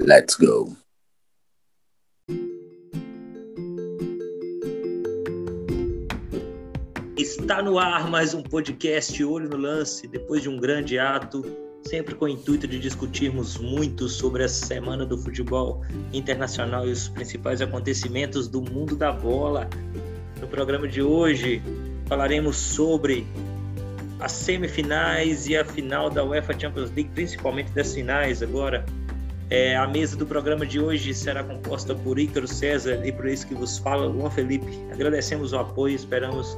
Let's go. Está no ar mais um podcast Olho no Lance, depois de um grande ato, sempre com o intuito de discutirmos muito sobre a semana do futebol internacional e os principais acontecimentos do mundo da bola. No programa de hoje falaremos sobre as semifinais e a final da UEFA Champions League, principalmente das finais agora. É, a mesa do programa de hoje será composta por Ícaro César e por esse que vos fala, Juan Felipe. Agradecemos o apoio, esperamos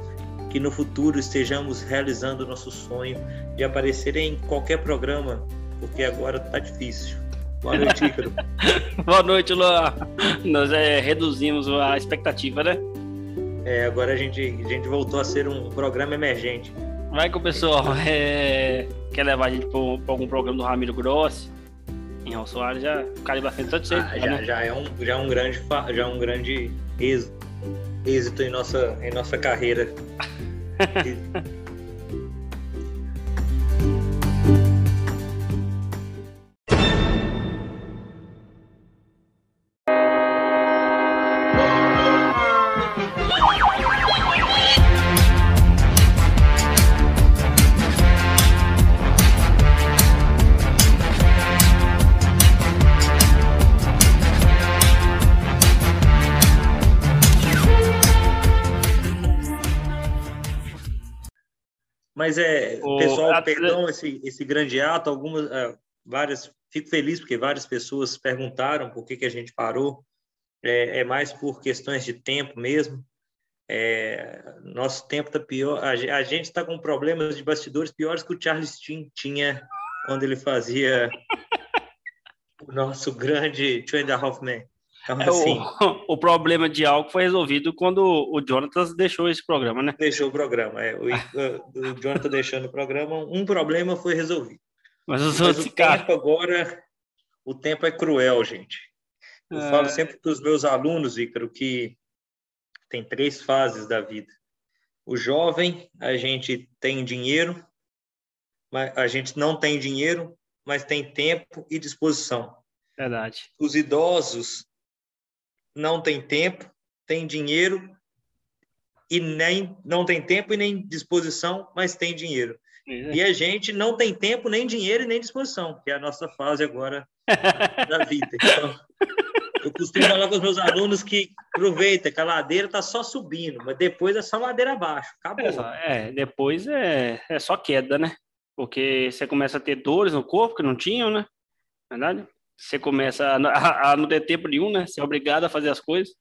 que no futuro estejamos realizando o nosso sonho de aparecer em qualquer programa, porque agora está difícil. Boa noite, Ícaro. Boa noite, Luan. Nós é, reduzimos a expectativa, né? É, agora a gente, a gente voltou a ser um programa emergente. Vai que o pessoal é, quer levar a gente para algum programa do Ramiro Grossi. Raul Soares já caiu bastante tanto ah, já, né? já, é um, já é um grande, já é um grande êxito, êxito em, nossa, em nossa carreira. perdão esse, esse grande ato, algumas, é, várias, fico feliz porque várias pessoas perguntaram por que, que a gente parou. É, é mais por questões de tempo mesmo. É, nosso tempo está pior. A, a gente está com problemas de bastidores piores que o Charles Steen tinha quando ele fazia o nosso grande Two and a Half Men. Então, é, assim, o, o, problema de algo foi resolvido quando o Jonathan deixou esse programa, né? Deixou o programa, é. O, o Jonathan deixando o programa, um problema foi resolvido. Mas, os Mas o tempo agora, o tempo é cruel, gente. Eu é... falo sempre para os meus alunos, Ícaro, que tem três fases da vida. O jovem, a gente tem dinheiro, mas a gente não tem dinheiro, mas tem tempo e disposição. Verdade. Os idosos, não tem tempo, tem dinheiro e nem não tem tempo e nem disposição, mas tem dinheiro. É. E a gente não tem tempo, nem dinheiro e nem disposição, que é a nossa fase agora da vida. Então, eu costumo falar com os meus alunos que aproveita que a ladeira está só subindo, mas depois é só ladeira abaixo. Acabou. É, é, depois é, é só queda, né? Porque você começa a ter dores no corpo que não tinham, né? Verdade? Você começa a, a, a, não ter tempo nenhum, né? Ser obrigado a fazer as coisas.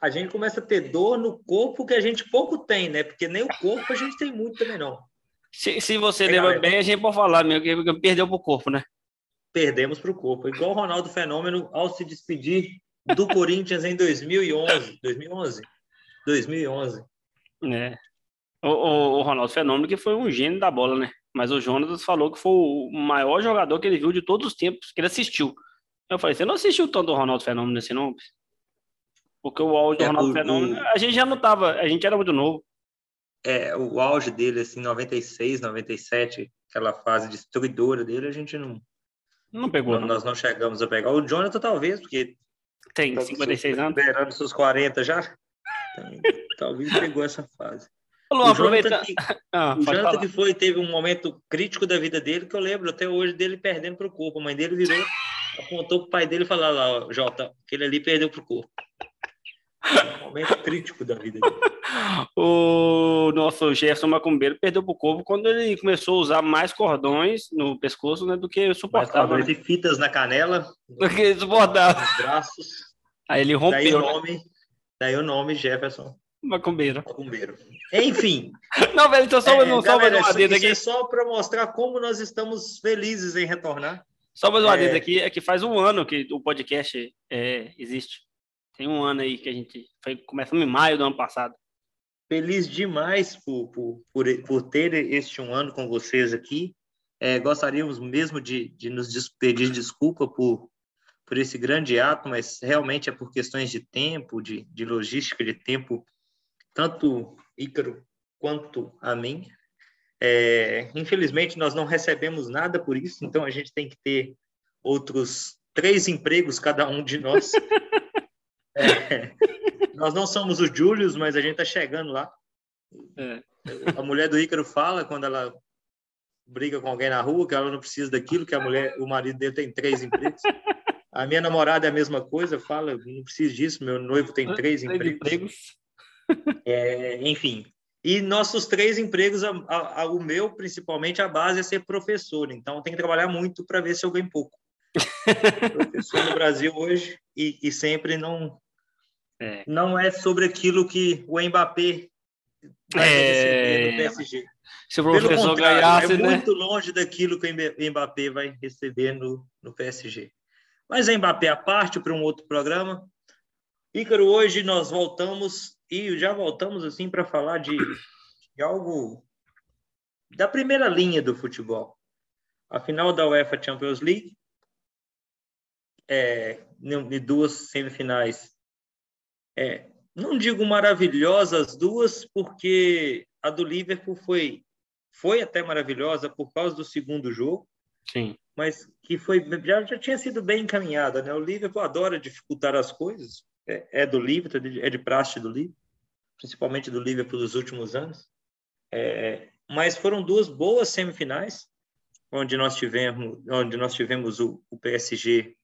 A gente começa a ter dor no corpo que a gente pouco tem, né? Porque nem o corpo a gente tem muito também, não. Se, se você é, lembra bem, a gente pode falar mesmo que perdeu para o corpo, né? Perdemos para o corpo. Igual o Ronaldo Fenômeno ao se despedir do Corinthians em 2011. 2011? 2011. É. O, o, o Ronaldo Fenômeno que foi um gênio da bola, né? Mas o Jonas falou que foi o maior jogador que ele viu de todos os tempos que ele assistiu. Eu falei, você não assistiu tanto o Ronaldo Fenômeno nesse nome? Porque o auge do é, Ronaldo o, Fenômeno, a gente já não tava, a gente era muito novo. É, o auge dele, assim, 96, 97, aquela fase destruidora dele, a gente não. Não pegou. Não, não. Nós não chegamos a pegar. O Jonathan, talvez, porque. Tem 56 anos. Liberando seus 40 já. Então, talvez pegou essa fase. O Jonathan, que, ah, o Jonathan que foi, teve um momento crítico da vida dele, que eu lembro até hoje dele perdendo para o corpo. A mãe dele virou, apontou para o pai dele e falou lá, Jota, aquele ali perdeu para o corpo. Um momento crítico da vida dele. o nosso Gerson Macumbeiro perdeu para o corpo quando ele começou a usar mais cordões no pescoço né, do que suportava. Mais né? e fitas na canela. Do que suportava. Nos braços. Aí ele rompeu. Daí o né? nome, daí o nome Jefferson. Macumbeiro. Macumbeiro. Enfim. não, velho, então só, é, não, só mais aqui. É só para mostrar como nós estamos felizes em retornar. Só mais uma é... aqui, é que faz um ano que o podcast é, existe. Tem um ano aí que a gente foi, começamos em maio do ano passado. Feliz demais por, por, por, por ter este um ano com vocês aqui. É, gostaríamos mesmo de, de nos pedir desculpa por, por esse grande ato, mas realmente é por questões de tempo, de, de logística, de tempo tanto Ícaro quanto a mim. É, infelizmente, nós não recebemos nada por isso, então a gente tem que ter outros três empregos cada um de nós. é, nós não somos os Július, mas a gente está chegando lá. É. A mulher do Ícaro fala quando ela briga com alguém na rua que ela não precisa daquilo, que a mulher, o marido dele tem três empregos. A minha namorada é a mesma coisa, fala, não preciso disso, meu noivo tem três, três empregos. É, enfim, e nossos três empregos, a, a, a, o meu, principalmente, a base é ser professor. Então, tem que trabalhar muito para ver se eu ganho pouco. professor no Brasil hoje e, e sempre não é. não é sobre aquilo que o Mbappé vai é... no PSG. Se o professor ganhasse, é né? muito longe daquilo que o Mbappé vai receber no, no PSG. Mas é Mbappé a parte para um outro programa. Ícaro, hoje nós voltamos e já voltamos assim para falar de, de, algo da primeira linha do futebol. A final da UEFA Champions League, é, de duas semifinais. É, não digo maravilhosas duas, porque a do Liverpool foi foi até maravilhosa por causa do segundo jogo. Sim. Mas que foi já, já tinha sido bem encaminhada, né? O Liverpool adora dificultar as coisas. É, é do Liverpool, é de praxe do Liverpool, principalmente do Liverpool dos últimos anos. É, mas foram duas boas semifinais, onde nós tivemos, onde nós tivemos o, o PSG,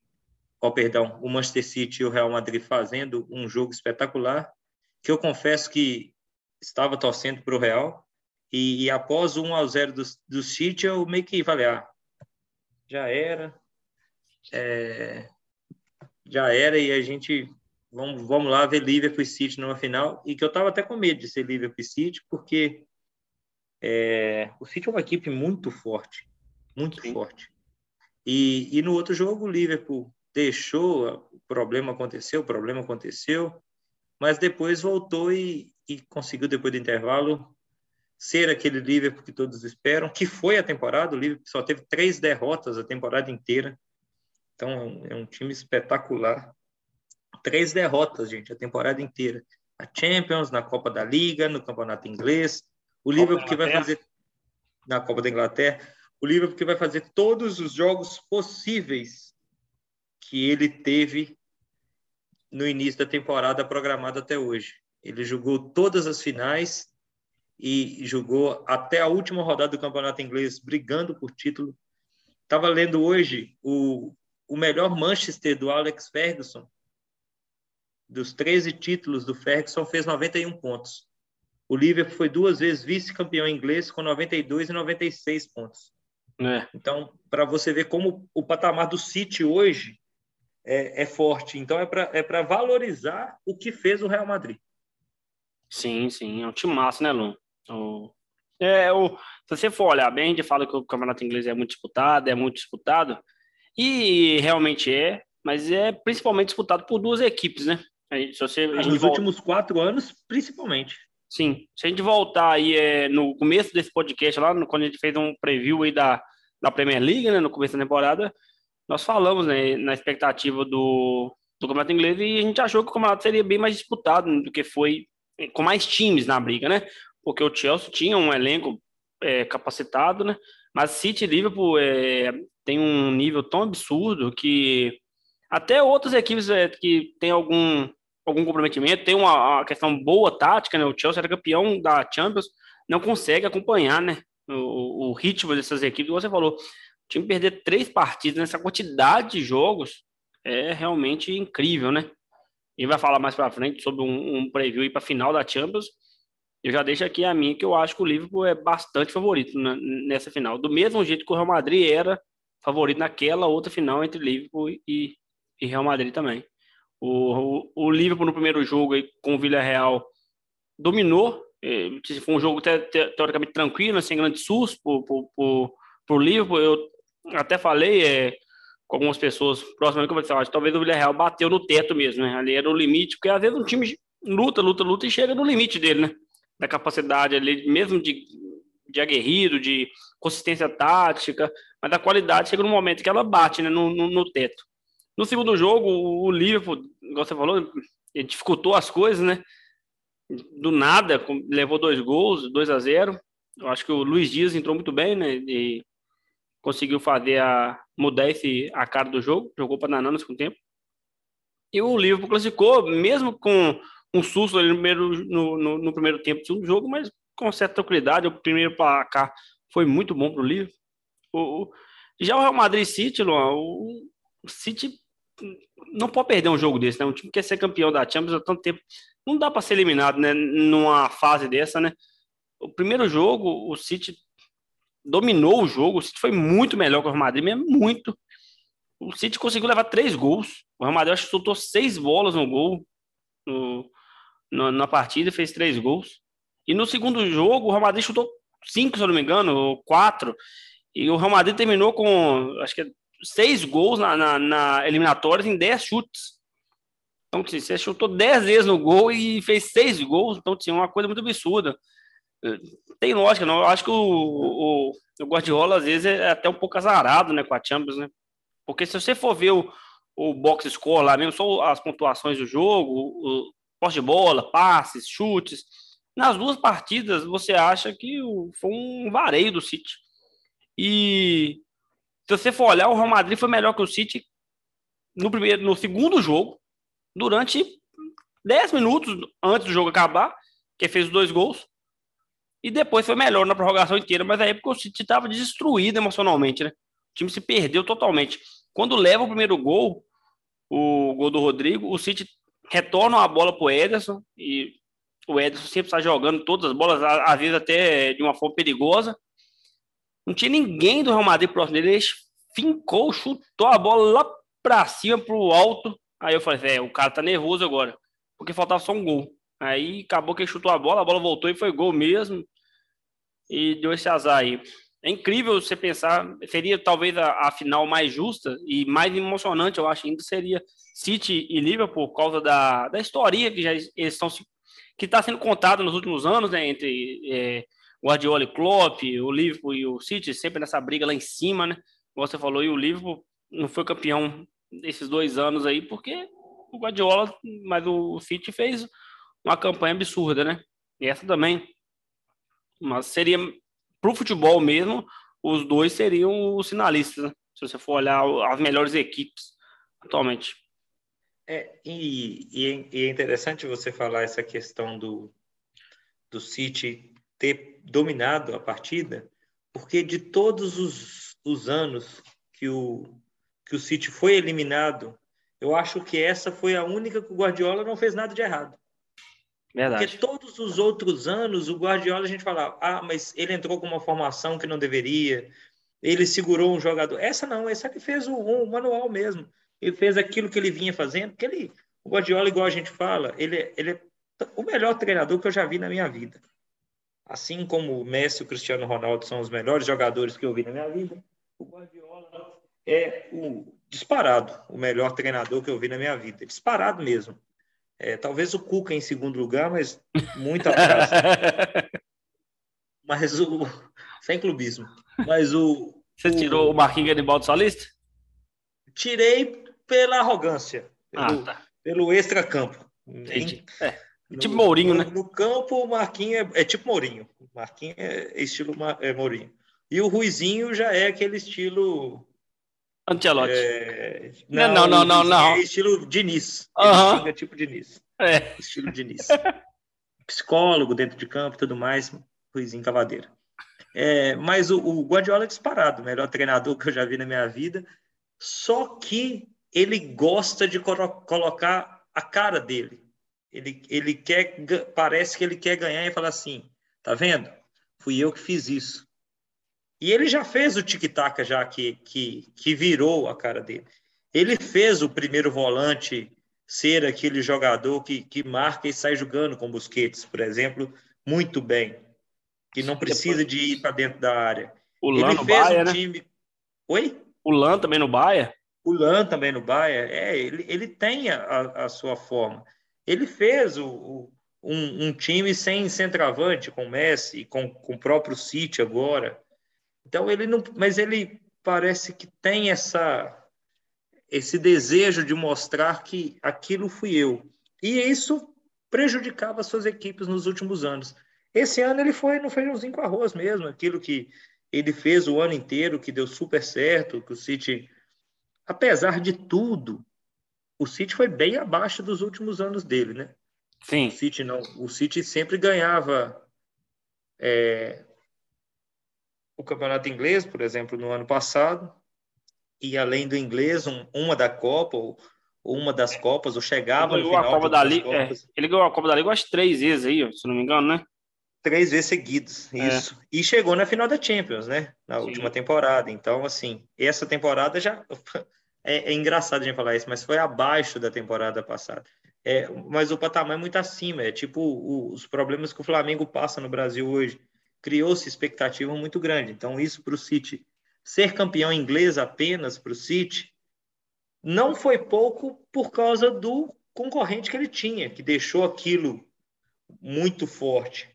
oh, perdão, o Manchester City e o Real Madrid fazendo um jogo espetacular, que eu confesso que estava torcendo para o Real, e, e, após o 1 a 0 do, do City, eu meio que falei, ah, já era, é, já era, e a gente, vamos, vamos lá ver Liverpool e City numa final, e que eu estava até com medo de ser Liverpool e City, porque é, o City é uma equipe muito forte, muito Sim. forte. E, e no outro jogo, o Liverpool deixou, o problema aconteceu, o problema aconteceu, mas depois voltou e, e conseguiu, depois do intervalo, ser aquele Liverpool que todos esperam, que foi a temporada, o Liverpool só teve três derrotas a temporada inteira, então é um time espetacular. Três derrotas, gente, a temporada inteira. A Champions, na Copa da Liga, no Campeonato Inglês, o Liverpool que vai fazer na Copa da Inglaterra, o Liverpool que vai fazer todos os jogos possíveis que ele teve no início da temporada programado até hoje. Ele jogou todas as finais e jogou até a última rodada do Campeonato Inglês, brigando por título. Estava lendo hoje o, o melhor Manchester do Alex Ferguson. Dos 13 títulos do Ferguson, fez 91 pontos. O Liverpool foi duas vezes vice-campeão inglês com 92 e 96 pontos. É. Então, para você ver como o patamar do City hoje é, é forte. Então, é para é valorizar o que fez o Real Madrid. Sim, sim. É um time massa, né, Lu? O, é, o, se você for olhar bem, a gente fala que o campeonato inglês é muito disputado, é muito disputado, e realmente é, mas é principalmente disputado por duas equipes, né? Se você, Nos volta... últimos quatro anos, principalmente. Sim, se a gente voltar aí é, no começo desse podcast, lá no, quando a gente fez um preview aí da, da Premier League, né, no começo da temporada, nós falamos né, na expectativa do, do campeonato inglês e a gente achou que o campeonato seria bem mais disputado do que foi com mais times na briga, né? porque o Chelsea tinha um elenco é, capacitado, né? Mas City e Liverpool é, tem um nível tão absurdo que até outras equipes é, que têm algum, algum comprometimento, tem uma, uma, questão boa tática, né? O Chelsea era campeão da Champions, não consegue acompanhar, né? O, o ritmo dessas equipes, você falou, o time perder três partidas nessa quantidade de jogos é realmente incrível, né? E vai falar mais para frente sobre um, um preview para a final da Champions eu já deixo aqui a minha que eu acho que o Liverpool é bastante favorito nessa final. Do mesmo jeito que o Real Madrid era favorito naquela outra final entre Liverpool e, e Real Madrid também. O, o, o, Liverpool no primeiro jogo aí, com o Villarreal dominou. É, foi um jogo te, te, teoricamente tranquilo, sem grande susto o Liverpool. Eu até falei é, com algumas pessoas próximas que eu falei, assim, talvez o Villarreal bateu no teto mesmo, né? Ali era o limite, porque às vezes um time luta, luta, luta e chega no limite dele, né? da capacidade ali, mesmo de, de aguerrido, de consistência tática, mas da qualidade chega no momento que ela bate né, no, no, no teto. No segundo jogo, o Liverpool, igual você falou, dificultou as coisas, né? Do nada, levou dois gols, 2 a 0 Eu acho que o Luiz Dias entrou muito bem, né? E conseguiu fazer a, mudar esse, a cara do jogo, jogou para Naná no segundo tempo. E o Liverpool classificou, mesmo com um susto ali no primeiro, no, no, no primeiro tempo do jogo, mas com certa tranquilidade. O primeiro cá foi muito bom para o Liverpool. O, já o Real Madrid City, Luan, o City não pode perder um jogo desse, né? Um time que quer ser campeão da Champions há tanto tempo. Não dá para ser eliminado, né? Numa fase dessa, né? O primeiro jogo, o City dominou o jogo. O City foi muito melhor que o Real Madrid, mesmo muito. O City conseguiu levar três gols. O Real Madrid acho que soltou seis bolas no gol no, no, na partida fez três gols. E no segundo jogo, o Real Madrid chutou cinco, se eu não me engano, ou quatro. E o Real Madrid terminou com, acho que seis gols na, na, na eliminatória em dez chutes. Então, assim, você chutou dez vezes no gol e fez seis gols, então tinha uma coisa muito absurda. Tem lógica, não? Eu acho que o, o, o Guardiola, às vezes, é até um pouco azarado né, com a Champions, né? Porque se você for ver o, o box score lá mesmo, só as pontuações do jogo, o posse de bola, passes, chutes, nas duas partidas você acha que foi um vareio do City. E se você for olhar, o Real Madrid foi melhor que o City no primeiro, no segundo jogo, durante 10 minutos antes do jogo acabar, que fez os dois gols. E depois foi melhor na prorrogação inteira, mas aí porque o City estava destruído emocionalmente, né? O time se perdeu totalmente. Quando leva o primeiro gol, o gol do Rodrigo, o City retorna a bola para o Ederson e o Ederson sempre está jogando todas as bolas, às vezes até de uma forma perigosa. Não tinha ninguém do Real Madrid próximo dele, ele fincou, chutou a bola lá para cima, para o alto. Aí eu falei, é, o cara tá nervoso agora, porque faltava só um gol. Aí acabou que ele chutou a bola, a bola voltou e foi gol mesmo. E deu esse azar aí. É incrível você pensar, seria talvez a, a, final mais justa e mais emocionante, eu acho, ainda seria City e Liverpool, por causa da, da história que já eles estão que está sendo contada nos últimos anos, né, entre é, Guardiola e Klopp, o Liverpool e o City, sempre nessa briga lá em cima, né? Como você falou, e o Liverpool não foi campeão desses dois anos aí, porque o Guardiola, mas o City fez uma campanha absurda, né? E essa também. Mas seria para o futebol mesmo, os dois seriam os finalistas, né? se você for olhar as melhores equipes atualmente. É, e, e, é interessante você falar essa questão do, do City ter dominado a partida, porque de todos os, os anos que o, que o City foi eliminado, eu acho que essa foi a única que o Guardiola não fez nada de errado. Verdade. Porque todos os outros anos, o Guardiola, a gente falava, ah, mas ele entrou com uma formação que não deveria, ele segurou um jogador. Essa não, essa ele fez o, o manual mesmo. Ele fez aquilo que ele vinha fazendo, porque ele, o Guardiola, igual a gente fala, ele, ele é o melhor treinador que eu já vi na minha vida. Assim como o Messi e o Cristiano Ronaldo são os melhores jogadores que eu vi na minha vida, o Guardiola é o disparado, o melhor treinador que eu vi na minha vida. Disparado mesmo. É, talvez o Cuca em segundo lugar, mas muito atrás. mas o. Sem clubismo. Mas o. Você o, tirou o Marquinhos Garibaldi do sua lista? Tirei pela arrogância. Pelo, ah, tá. pelo extra-campo. É, tipo Mourinho, no, né? No campo, o Marquinhos é, é tipo Mourinho. Marquinhos é estilo é, Mourinho. E o Ruizinho já é aquele estilo Antelote. É... Não, não, não, não, não. É estilo Diniz. Uhum. É tipo Diniz. É. Estilo Diniz. Psicólogo dentro de campo e tudo mais, Ruizinho Cavadeira. É, mas o, o Guardiola é disparado, o melhor treinador que eu já vi na minha vida. Só que ele gosta de colocar a cara dele. Ele, ele quer, parece que ele quer ganhar e falar assim: tá vendo? Fui eu que fiz isso. E ele já fez o tic-tac já que, que, que virou a cara dele. Ele fez o primeiro volante ser aquele jogador que, que marca e sai jogando com Busquets, por exemplo, muito bem. Que não precisa de ir para dentro da área. O Lan no Baia, um né? time... Oi? O Lan também no Baia? O Lan também no Baia. É, ele, ele tem a, a sua forma. Ele fez o, o um, um, time sem centroavante, com Messi, com, com o próprio City agora. Então ele não, mas ele parece que tem essa esse desejo de mostrar que aquilo fui eu. E isso prejudicava suas equipes nos últimos anos. Esse ano ele foi no feijãozinho com arroz mesmo, aquilo que ele fez o ano inteiro, que deu super certo, que o City, apesar de tudo, o City foi bem abaixo dos últimos anos dele, né? Sim. O City não, o City sempre ganhava é, o campeonato inglês, por exemplo, no ano passado, e além do inglês, um, uma da Copa ou, uma das Copas, ou chegava ele no final a Copa da Liga, é, ele ganhou a Copa da Liga acho três vezes aí, se não me engano, né? Três vezes seguidos, é. isso. É. E chegou na final da Champions, né? Na Sim. última temporada. Então, assim, essa temporada já é, é, engraçado a gente falar isso, mas foi abaixo da temporada passada. É, mas o patamar é muito acima, é tipo o, os problemas que o Flamengo passa no Brasil hoje. Criou-se expectativa muito grande. Então, isso para o City ser campeão inglês apenas para o City não foi pouco por causa do concorrente que ele tinha, que deixou aquilo muito forte.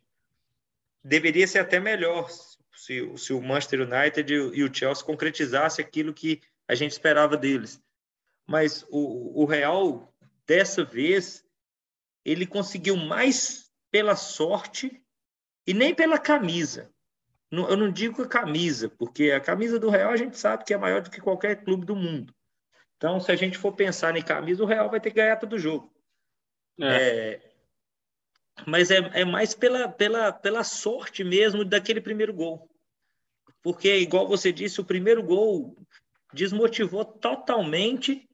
Deveria ser até melhor se, se o Manchester United e o Chelsea concretizasse aquilo que a gente esperava deles. Mas o, o Real, dessa vez, ele conseguiu mais pela sorte e nem pela camisa. Eu não digo a camisa, porque a camisa do Real a gente sabe que é maior do que qualquer clube do mundo. Então, se a gente for pensar em camisa, o Real vai ter que ganhar todo jogo. É. É, mas é, é mais pela, pela, pela sorte mesmo daquele primeiro gol. Porque, igual você disse, o primeiro gol desmotivou totalmente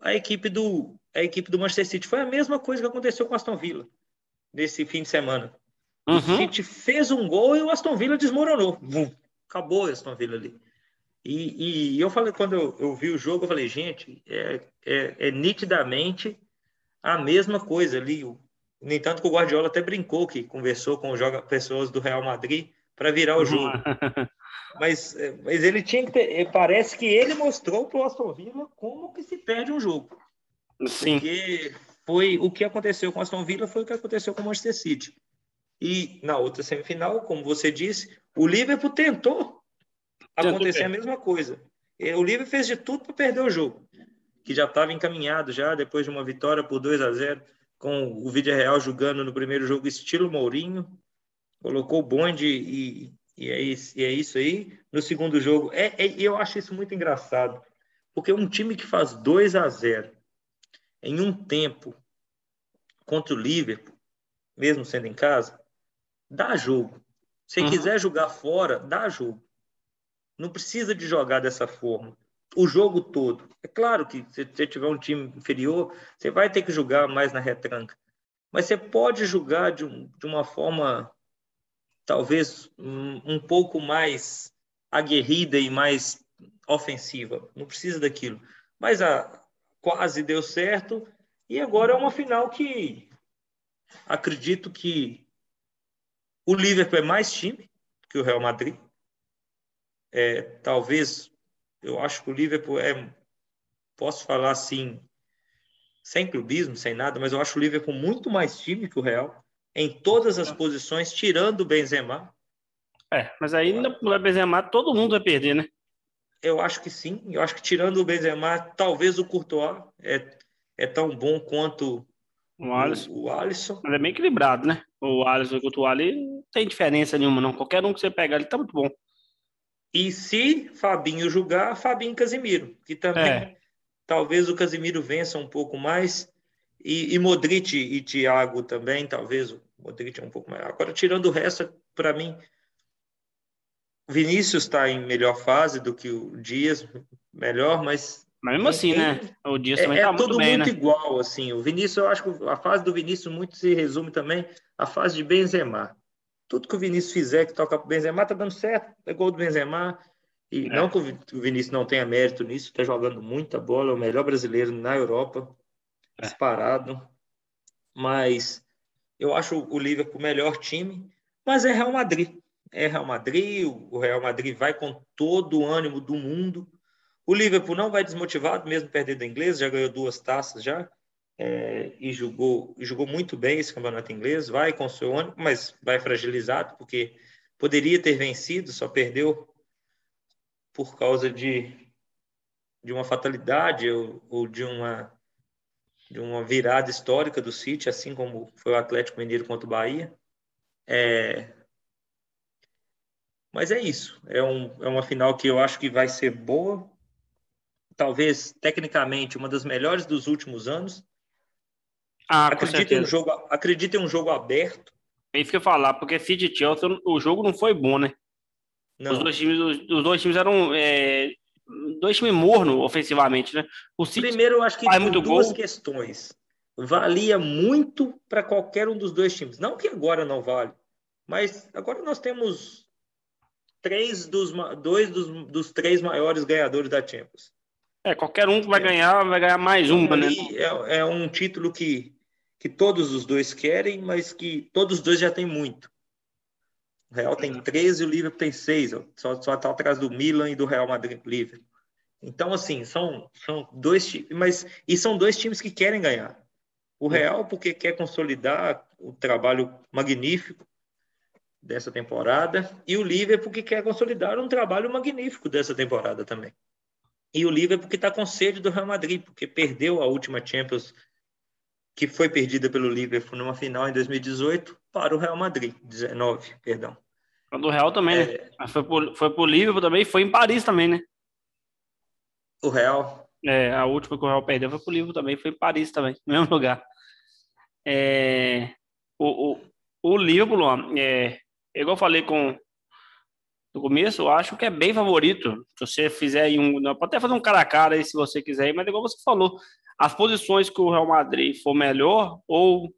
a equipe do a equipe do Manchester City. Foi a mesma coisa que aconteceu com o Aston Villa nesse fim de semana. Uhum. O City fez um gol e o Aston Villa desmoronou. Acabou o Aston Villa ali. E, e eu falei, quando eu, eu, vi o jogo, eu falei, gente, é, é, é nitidamente a mesma coisa ali. No entanto, que o Guardiola até brincou que conversou com joga, pessoas do Real Madrid para virar o jogo. mas, é, mas ele tinha que ter. É, parece que ele mostrou para o Aston Villa como que se perde um jogo. Sim. Porque foi o que aconteceu com o Aston Villa foi o que aconteceu com o Manchester City. E na outra semifinal, como você disse, o Liverpool tentou acontecer a mesma coisa. O Liverpool fez de tudo para perder o jogo, que já estava encaminhado já depois de uma vitória por 2 a 0 com o Vídeo Real jogando no primeiro jogo estilo Mourinho, colocou o bonde e, e, é, isso, e é isso aí. No segundo jogo, é, é, eu acho isso muito engraçado, porque um time que faz 2 a 0 em um tempo contra o Liverpool, mesmo sendo em casa, dá jogo. Se uhum. quiser jogar fora, dá jogo. Não precisa de jogar dessa forma. O jogo todo. É claro que se você tiver um time inferior, você vai ter que jogar mais na retranca. Mas você pode jogar de, um, de uma forma talvez um, pouco mais aguerrida e mais ofensiva. Não precisa daquilo. Mas a, quase deu certo. E agora é uma final que acredito que o Liverpool é mais time que o Real Madrid. É, talvez, eu acho que o Liverpool é, posso falar assim, sem clubismo, sem nada, mas eu acho o Liverpool muito mais time que o Real, em todas as posições, tirando o Benzema. É, mas aí no é Benzema todo mundo vai perder, né? Eu acho que sim. Eu acho que tirando o Benzema, talvez o Courtois é, é tão bom quanto o Alisson. O, o Alisson. Mas é bem equilibrado, né? O Alisson e o Courtois ali não tem diferença nenhuma, não. Qualquer um que você pegar ali tá muito bom. E se Fabinho jogar, Fabinho e Casimiro, que também é. talvez o Casimiro vença um pouco mais. E, e Modric e Thiago também, talvez o Modric é um pouco mais. Agora, tirando o resto, para mim, Vinícius está em melhor fase do que o Dias, melhor, mas mas mesmo assim, né? O Dias também é, tá é muito bem, muito né? igual, assim. O Vinícius, eu acho que a fase do Vinícius muito se resume também à fase de Benzema. Tudo que o Vinícius fizer que toca pro Benzema tá dando certo, é gol do Benzema. E é. não que o Vinícius não tenha mérito nisso, tá jogando muita bola, é o melhor brasileiro na Europa, é. disparado. Mas eu acho o Liverpool o melhor time, mas é Real Madrid. É Real Madrid, o Real Madrid vai com todo o ânimo do mundo o Liverpool não vai desmotivado, mesmo perdendo inglês, já ganhou duas taças já, é, e jogou, jogou muito bem esse campeonato inglês, vai com seu ânimo, mas vai fragilizado, porque poderia ter vencido, só perdeu por causa de, de uma fatalidade ou, ou de uma de uma virada histórica do City, assim como foi o Atlético Mineiro contra o Bahia. É... Mas é isso. É, um, é uma final que eu acho que vai ser boa. Talvez, tecnicamente, uma das melhores dos últimos anos. Ah, acredito, em um jogo, acredito em um jogo aberto. É isso que eu falar, porque City e Chelsea, o jogo não foi bom, né? Não. Os dois times, os, os dois times eram é, dois times morno ofensivamente, né? O City Primeiro, eu acho que por muito duas gol. questões. Valia muito para qualquer um dos dois times. Não que agora não vale, mas agora nós temos três dos dois dos, dos três maiores ganhadores da Champions. É, qualquer um que vai é. ganhar, vai ganhar mais uma, né? É, é um título que, que todos os dois querem, mas que todos os dois já têm muito. O Real tem 13 e o Liverpool tem 6. Só, só está atrás do Milan e do Real Madrid Liverpool. Então, assim, são, são dois times, mas e são dois times que querem ganhar. O Real, porque quer consolidar o trabalho magnífico dessa temporada, e o Liverpool, porque quer consolidar um trabalho magnífico dessa temporada também. E o Liverpool, porque está com sede do Real Madrid, porque perdeu a última Champions, que foi perdida pelo Liverpool numa final em 2018, para o Real Madrid, 19, perdão. Do Real também, né? é... né? Foi pro, foi pro Liverpool também, foi em Paris também, né? O Real. É, a última que o Real perdeu foi pro Liverpool também, foi Paris também, no mesmo lugar. É, o, o, o Liverpool, é, igual eu falei com no começo, eu acho que é bem favorito. Se você fizer aí um. Pode até fazer um cara a cara aí se você quiser, mas igual você falou, as posições que o Real Madrid for melhor, ou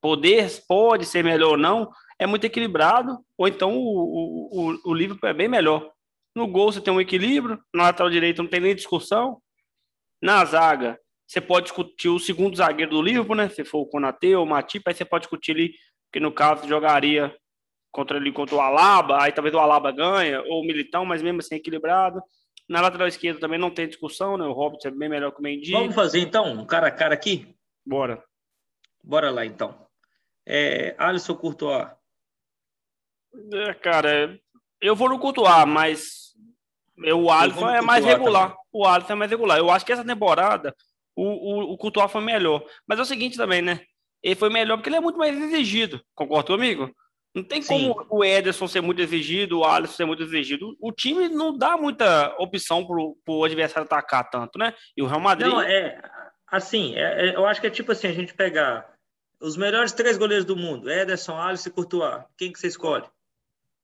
poder pode ser melhor ou não, é muito equilibrado, ou então o, o, o Liverpool é bem melhor. No gol você tem um equilíbrio, na lateral direita não tem nem discussão. Na zaga, você pode discutir o segundo zagueiro do Liverpool, né? Se for o Konate ou o Matip, aí você pode discutir ali, que no caso jogaria contra ele contra o Alaba, aí talvez o Alaba ganha, ou o Militão, mas mesmo assim equilibrado. Na lateral esquerda também não tem discussão, né? O Robert é bem melhor que o Mendy. Vamos fazer então um cara a cara aqui? Bora. Bora lá então. É, Alisson Courtois. É, cara, eu vou no Courtois, mas o Alisson é mais regular. Também. O Alisson é mais regular. Eu acho que essa temporada o, o, o Courtois foi melhor. Mas é o seguinte também, né? Ele foi melhor porque ele é muito mais exigido. Concorda comigo? Não tem Sim. como o Ederson ser muito exigido, o Alisson ser muito exigido. O time não dá muita opção pro, pro adversário atacar tanto, né? E o Real Madrid. Não, é. Assim, é, é, eu acho que é tipo assim: a gente pegar os melhores três goleiros do mundo, Ederson, Alisson e Courtois. Quem que você escolhe?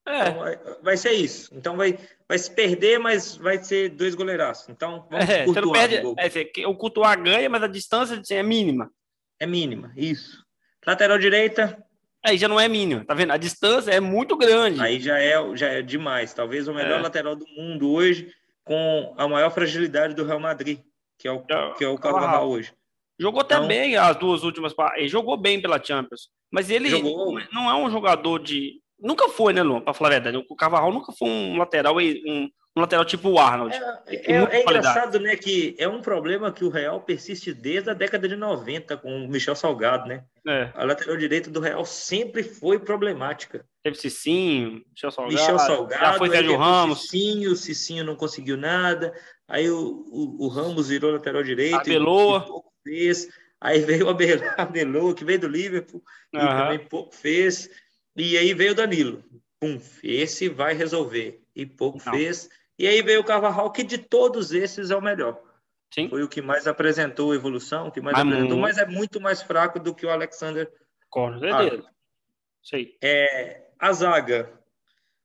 É. Então, vai, ser isso. Então vai, vai se perder, mas vai ser dois goleiraços. Então vamos é, Courtois, você não perde, é, o Courtois ganha, mas a distância é mínima. É mínima, isso. Lateral direita, Aí já não é mínimo, tá vendo? A distância é muito grande. Aí já é, já é demais. Talvez o melhor é. lateral do mundo hoje, com a maior fragilidade do Real Madrid, que é o, é, que é o Carvajal hoje. Jogou até então, bem as duas últimas Ele jogou bem pela Champions. Mas ele jogou. não é um jogador de. Nunca foi, né, Luan? Pra falar a verdade. O Carvajal nunca foi um lateral, um, um lateral tipo o Arnold. É, é, é engraçado, né, que é um problema que o Real persiste desde a década de 90 com o Michel Salgado, né? É. A lateral direita do Real sempre foi problemática. Teve Cicinho, Michel Salgado, Michel Salgado já foi Sérgio Ramos. Cicinho, o Cicinho não conseguiu nada. Aí o, o, o Ramos virou lateral direito. Abeloa. pouco fez. Aí veio o Abeloa, que veio do Liverpool, uhum. e também pouco fez. E aí veio o Danilo. Pum, esse vai resolver. E pouco não. fez. E aí veio o Carvajal, que de todos esses é o melhor. Sim. Foi o que mais apresentou evolução, o que mais mas apresentou, muito... mas é muito mais fraco do que o Alexander. Com certeza. Sei. É, a zaga.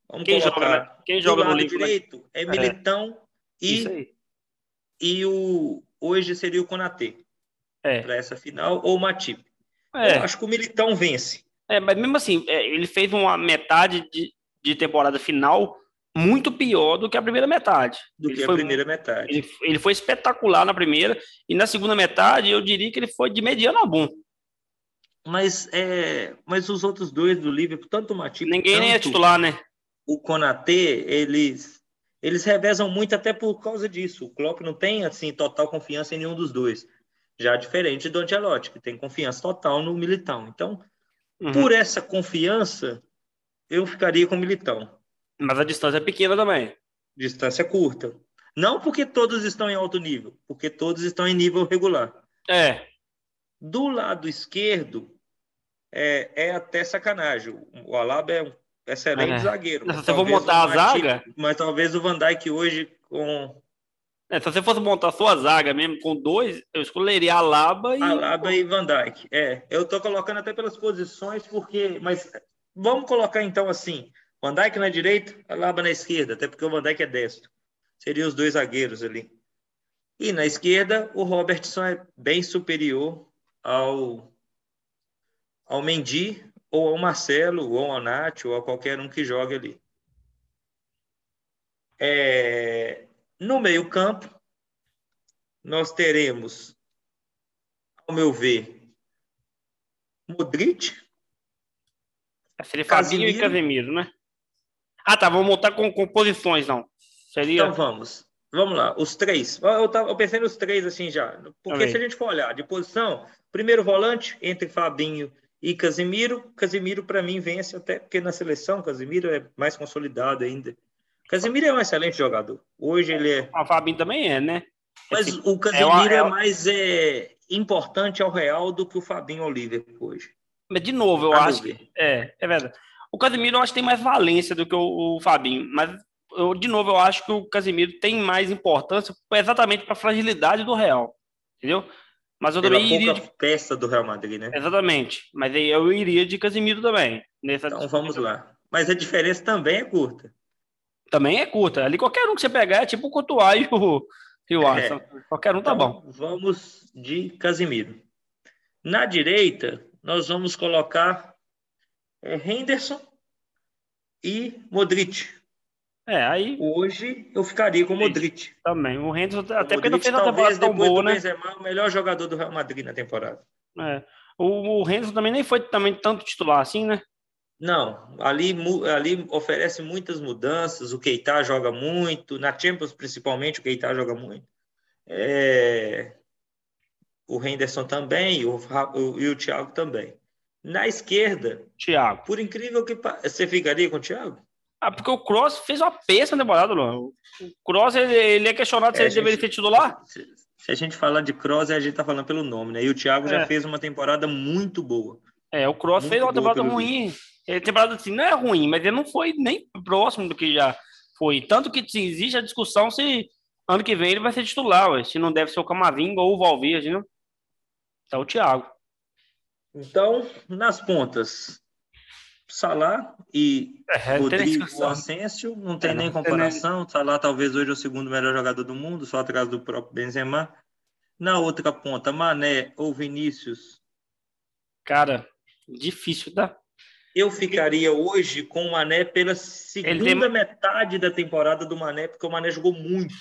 Vamos Quem colocar. Joga, né? Quem joga no direito é Militão é. e, e o hoje seria o Konatê. É. Para essa final, ou o Matip. É. Acho que o Militão vence. É, mas mesmo assim, é, ele fez uma metade de, de temporada final muito pior do que a primeira metade. Do ele que foi, a primeira metade. Ele, ele, foi espetacular na primeira, e na segunda metade eu diria que ele foi de mediano a bom. Mas, é, mas os outros dois do Liverpool, tanto o Matip Ninguém nem é titular, né? O Konatê, eles, eles revezam muito até por causa disso. O Klopp não tem, assim, total confiança em nenhum dos dois. Já diferente do Ancelotti, que tem confiança total no Militão. Então, uhum. por essa confiança, eu ficaria com o Militão. Mas a distância é pequena também. Distância curta. Não porque todos estão em alto nível, porque todos estão em nível regular. É. Do lado esquerdo, é, é até sacanagem. O Alaba é um excelente é. zagueiro. Se você for montar a zaga. Mas talvez o Van Dijk hoje com. É, se você fosse montar sua zaga mesmo com dois, eu escolheria a Laba e. Alaba e Van Dijk. É, eu tô colocando até pelas posições, porque. Mas vamos colocar então assim: Van Dijk na direita, Alaba na esquerda, até porque o Van Dijk é destro. Seriam os dois zagueiros ali. E na esquerda, o Robertson é bem superior ao, ao Mendy, ou ao Marcelo, ou ao Nath, ou a qualquer um que jogue ali. É, no meio-campo, nós teremos, ao meu ver, Modric. Seria Fabinho e Casemiro, né? Ah, tá. Vamos montar com composições, não. Seria... Então vamos. Vamos lá, os três. Eu, tava, eu pensei nos três assim já. Porque Também. se a gente for olhar de posição, primeiro volante entre Fabinho e Casimiro. Casimiro, para mim, vence até porque na seleção, Casimiro é mais consolidado ainda. Casimiro é um excelente jogador. Hoje ele é. O Fabinho também é, né? Mas Esse... o Casimiro é, uma, é, mais é, importante ao Real do que o Fabinho ao Liverpool hoje. Mas, de novo, eu acho que. É, é verdade. O Casimiro eu acho que tem mais valência do que o, o Fabinho. Mas eu, de novo, eu acho que o Casemiro tem mais importância exatamente para a fragilidade do Real, entendeu? Mas eu Pela também iria de... peça do Real Madrid, né? Exatamente. Mas aí eu iria de Casemiro também. Nessa então vamos lá. Mas a diferença também é curta. Também é curta. Ali qualquer um que você pegar é tipo o Cotuá e o, e o É. Qualquer um tá então, bom. Vamos de Casemiro. Na direita, nós vamos colocar é, Henderson e Modric. É, aí. Hoje eu ficaria com o Modric. Também. O Henderson, até Modric, porque não fez uma temporada tão boa, né? Benzema, o melhor jogador do Real Madrid na temporada. É. O, o Henderson também nem foi também tanto titular assim, né? Não, ali, ali oferece muitas mudanças. O Keita joga muito, na Champions principalmente, o Keita joga muito. É... O Henderson também e o, o, e o Thiago também. Na esquerda, Thiago. Por incrível que você ficaria com o Thiago? Ah, porque o Cross fez uma péssima temporada, Luan. O Cross, ele, ele é questionado é, se ele gente, deveria ser titular. Se, se, a gente falar de Cross, a gente tá falando pelo nome, né? E o Thiago é. já fez uma temporada muito boa. É, o Cross muito fez uma temporada ruim. Ele, temporada assim, não é ruim, mas ele não foi nem próximo do que já foi. Tanto que existe a discussão se ano que vem ele vai ser titular, ué, se não deve ser o Camavinga ou o Valverde, né? Então, o Thiago. Então, nas pontas, Salah e é, Rodrigo Asensio, não tem é, nem comparação. Nem... Salah talvez hoje é o segundo melhor jogador do mundo, só atrás do próprio Benzema. Na outra ponta, Mané ou Vinícius? Cara, difícil, tá? Eu ficaria hoje com o Mané pela segunda tem... metade da temporada do Mané, porque o Mané jogou muito.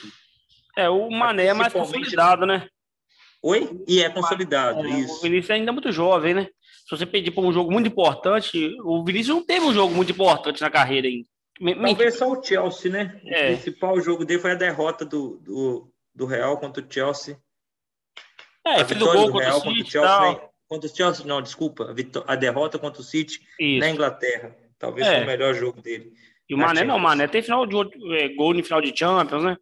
É, o Mané é mais consolidado, né? Oi? E é consolidado, é, isso. O Vinícius ainda é muito jovem, né? Se você pedir para um jogo muito importante, o Vinícius não teve um jogo muito importante na carreira ainda. Talvez só o Chelsea, né? O é. principal jogo dele foi a derrota do, do, do Real contra o Chelsea. É, a fez o gol contra Real o contra o Chelsea, né? Contra o Chelsea, não, desculpa, a, derrota contra o City Isso. na Inglaterra. Talvez é. foi o melhor jogo dele. E o Mané Champions. não, o Mané tem final de é, gol no final de Champions, né?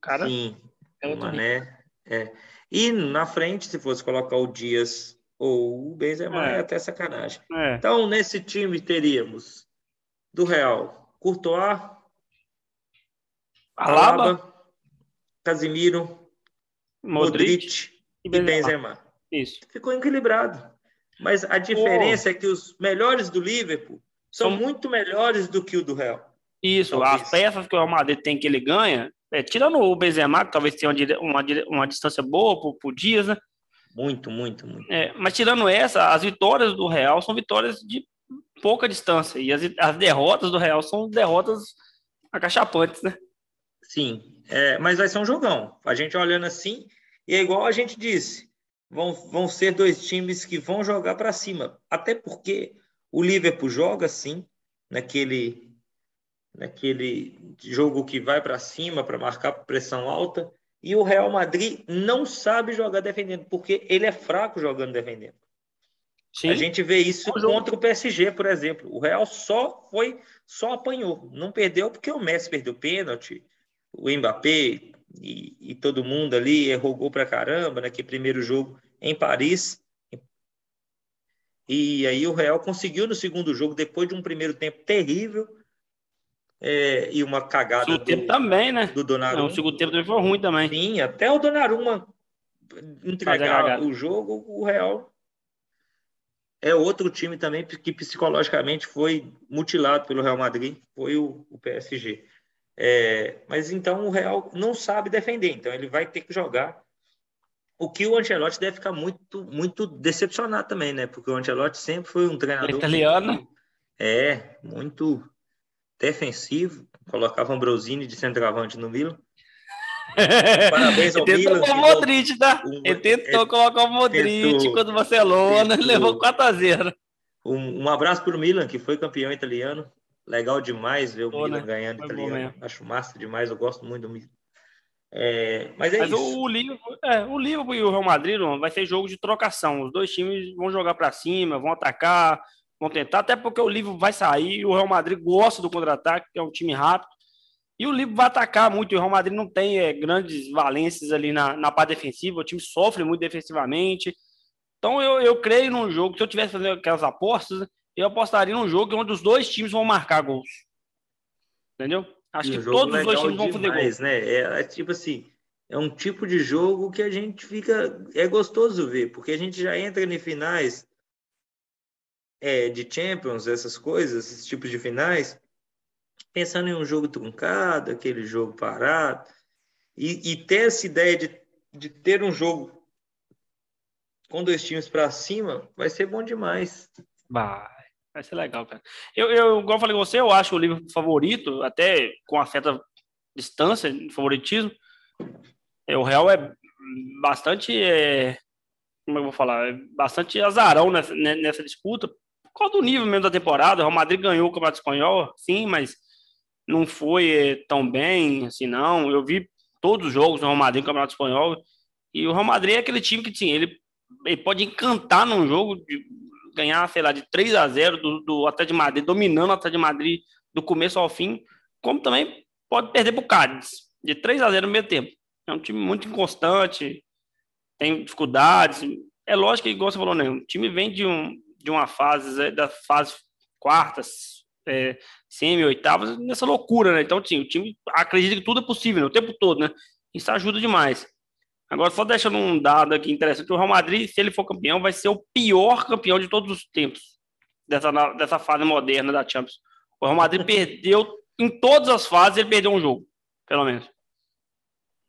Cara, Sim, é o Mané. É. E na frente, se fosse colocar o Dias ou o Benzema é, é até sacanagem. É. Então, nesse time teríamos do Real, Courtois, Alaba, Alaba Casimiro, Modric, Modric e Benzema. Benzema. Isso. Ficou equilibrado. Mas a diferença oh. é que os melhores do Liverpool são, muito melhores do que o do Real. Isso, talvez. as peças que o Real Madrid tem que ele ganha, é, tirando o Benzema, que talvez tenha uma, uma, uma distância boa por, por dias, né? Muito, muito, muito. É, mas tirando essa, as vitórias do Real são vitórias de pouca distância. E as, as derrotas do Real são derrotas acachapantes, né? Sim, é, mas vai ser um jogão. A gente olhando assim, e é igual a gente disse: vão, vão ser dois times que vão jogar para cima. Até porque o Liverpool joga assim, naquele, naquele jogo que vai para cima para marcar pressão alta. E o Real Madrid não sabe jogar defendendo, porque ele é fraco jogando defendendo. Sim. A gente vê isso contra o PSG, por exemplo. O Real só foi, só apanhou. Não perdeu porque o Messi perdeu pênalti, o Mbappé e, e todo mundo ali errou gol pra caramba naquele primeiro jogo em Paris. E aí o Real conseguiu no segundo jogo, depois de um primeiro tempo terrível, é, e uma cagada. O do, tempo também, né? Do Donnarumma. Não, o segundo tempo também foi ruim também. Sim, até o Donnarumma entregar o jogo, o Real é outro time também que psicologicamente foi mutilado pelo Real Madrid, foi o, o PSG. É, mas então o Real não sabe defender, então ele vai ter que jogar. O que o Ancelotti deve ficar muito, muito decepcionado também, né? Porque o Ancelotti sempre foi um treinador. Italiano. Muito, é, muito defensivo. Colocava Ambrosini de centroavante no Milan. Parabéns ao Ele tentou com o Modric, tá? Um, ele tentou é, colocar o Modric tentou, contra o Barcelona e levou 4x0. Um, um abraço para o Milan, que foi campeão italiano. Legal demais ver o Pô, Milan né? ganhando foi italiano. Acho massa demais, eu gosto muito do Milan. É, mas é mas isso. O, Liverpool, é, o Liverpool e o Real Madrid vai ser jogo de trocação. Os dois times vão jogar para cima, vão atacar, vão tentar, até porque o Liverpool vai sair. O Real Madrid gosta do contra-ataque, é um time rápido. E o Liverpool vai atacar muito. O Real Madrid não tem é, grandes valências ali na, na parte defensiva. O time sofre muito defensivamente. Então eu, eu creio num jogo. Se eu tivesse fazendo aquelas apostas, eu apostaria num jogo onde os dois times vão marcar gols. Entendeu? Acho e que todos os dois times vão fazer gols. Né? É, é tipo assim. É um tipo de jogo que a gente fica. É gostoso ver, porque a gente já entra em finais é, de Champions, essas coisas, esses tipos de finais, pensando em um jogo truncado, aquele jogo parado, e, e ter essa ideia de, de ter um jogo com dois times para cima, vai ser bom demais. Vai, vai ser legal, cara. Eu, eu, igual eu falei com você, eu acho o livro favorito, até com a certa distância, favoritismo. É, o Real é bastante, é, como eu vou falar, é bastante azarão nessa, nessa disputa, por causa do nível mesmo da temporada. O Real Madrid ganhou o Campeonato Espanhol, sim, mas não foi eh, tão bem assim, não. Eu vi todos os jogos do Real Madrid no Campeonato Espanhol e o Real Madrid é aquele time que sim, ele, ele pode encantar num jogo de ganhar, sei lá, de 3 a 0 do, do Atlético de Madrid, dominando o Atlético de Madrid do começo ao fim, como também pode perder para o Cádiz, de 3 a 0 no meio tempo. É um time muito inconstante, tem dificuldades. É lógico que, igual você falou, né? O time vem de, um, de uma fase, é, da fase quartas, é, semi, oitavas, nessa loucura, né? Então, assim, o time acredita que tudo é possível, né? o tempo todo, né? Isso ajuda demais. Agora, só deixando um dado aqui interessante, o Real Madrid, se ele for campeão, vai ser o pior campeão de todos os tempos dessa, dessa fase moderna da Champions. O Real Madrid perdeu, em todas as fases, ele perdeu um jogo, pelo menos.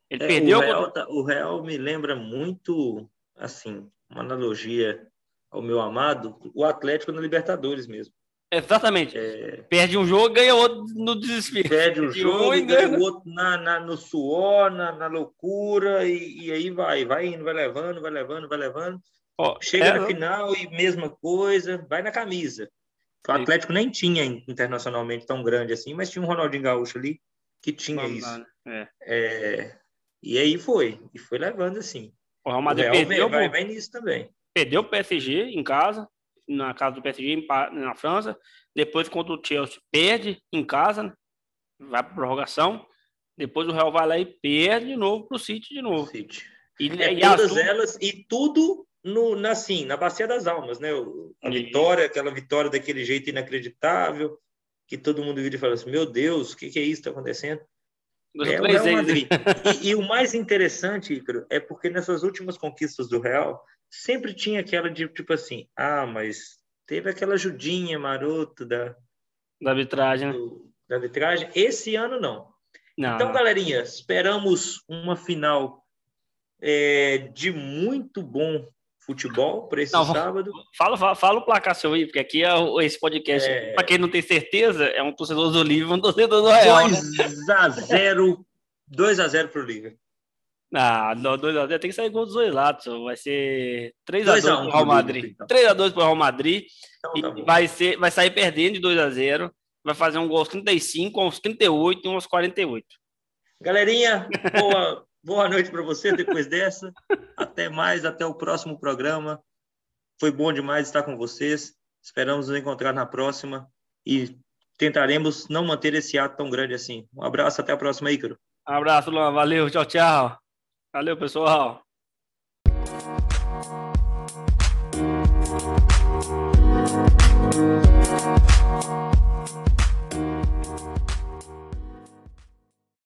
Ele é, perdeu... O Real, tá, o Real me lembra muito, assim, uma analogia ao meu amado, o Atlético na Libertadores mesmo. Exatamente. É... Perde um jogo, ganha outro no desespero. Perde um jogo, e ganha o outro na, na, no suor, na, na loucura, e, e, aí vai, vai indo, vai levando, vai levando, vai levando. Ó, Chega é... na final e mesma coisa, vai na camisa. O Atlético nem tinha internacionalmente tão grande assim, mas tinha um Ronaldinho Gaúcho ali que tinha Vamos isso. É. É... E aí foi, e foi levando assim. O Real Madrid perdeu, vai, vai nisso também. Perdeu o PSG em casa, na casa do PSG na França. Depois, contra o Chelsea, perde em casa, né? vai para prorrogação. Depois o Real vai lá e perde de novo para o City de novo. City. E, é, e todas elas, e tudo no, na, assim, na Bacia das Almas, né? A vitória, aquela vitória daquele jeito inacreditável, que todo mundo vira e fala assim: meu Deus, o que, que é isso que está acontecendo? É o Real Madrid. e, e, o mais interessante, Ícaro, é porque nessas últimas conquistas do Real, sempre tinha aquela de tipo assim, ah, mas teve aquela ajudinha maroto da, da arbitragem. Né? da arbitragem. Esse ano não. não então, não. galerinha, esperamos uma final é, de muito bom futebol para esse não, sábado. Fala, fala, fala, o placar seu aí, porque aqui é esse podcast, é... para quem não tem certeza, é um torcedor do Liverpool, um torcedor do Real. 2 né? a 0 2 a 0 pro Liverpool. Ah, 2x0 tem que sair gol dos dois lados. Vai ser 3x2 pro Real Madrid. 3x2 então. pro Real Madrid. Então, tá e vai, ser, vai sair perdendo de 2x0. Vai fazer um gol aos 35, aos 38 e uns 48. Galerinha, boa, boa noite para você depois dessa. Até mais, até o próximo programa. Foi bom demais estar com vocês. Esperamos nos encontrar na próxima e tentaremos não manter esse ato tão grande assim. Um abraço, até a próxima, Ícaro. Um abraço, Luan. Valeu, tchau, tchau. Valeu, pessoal.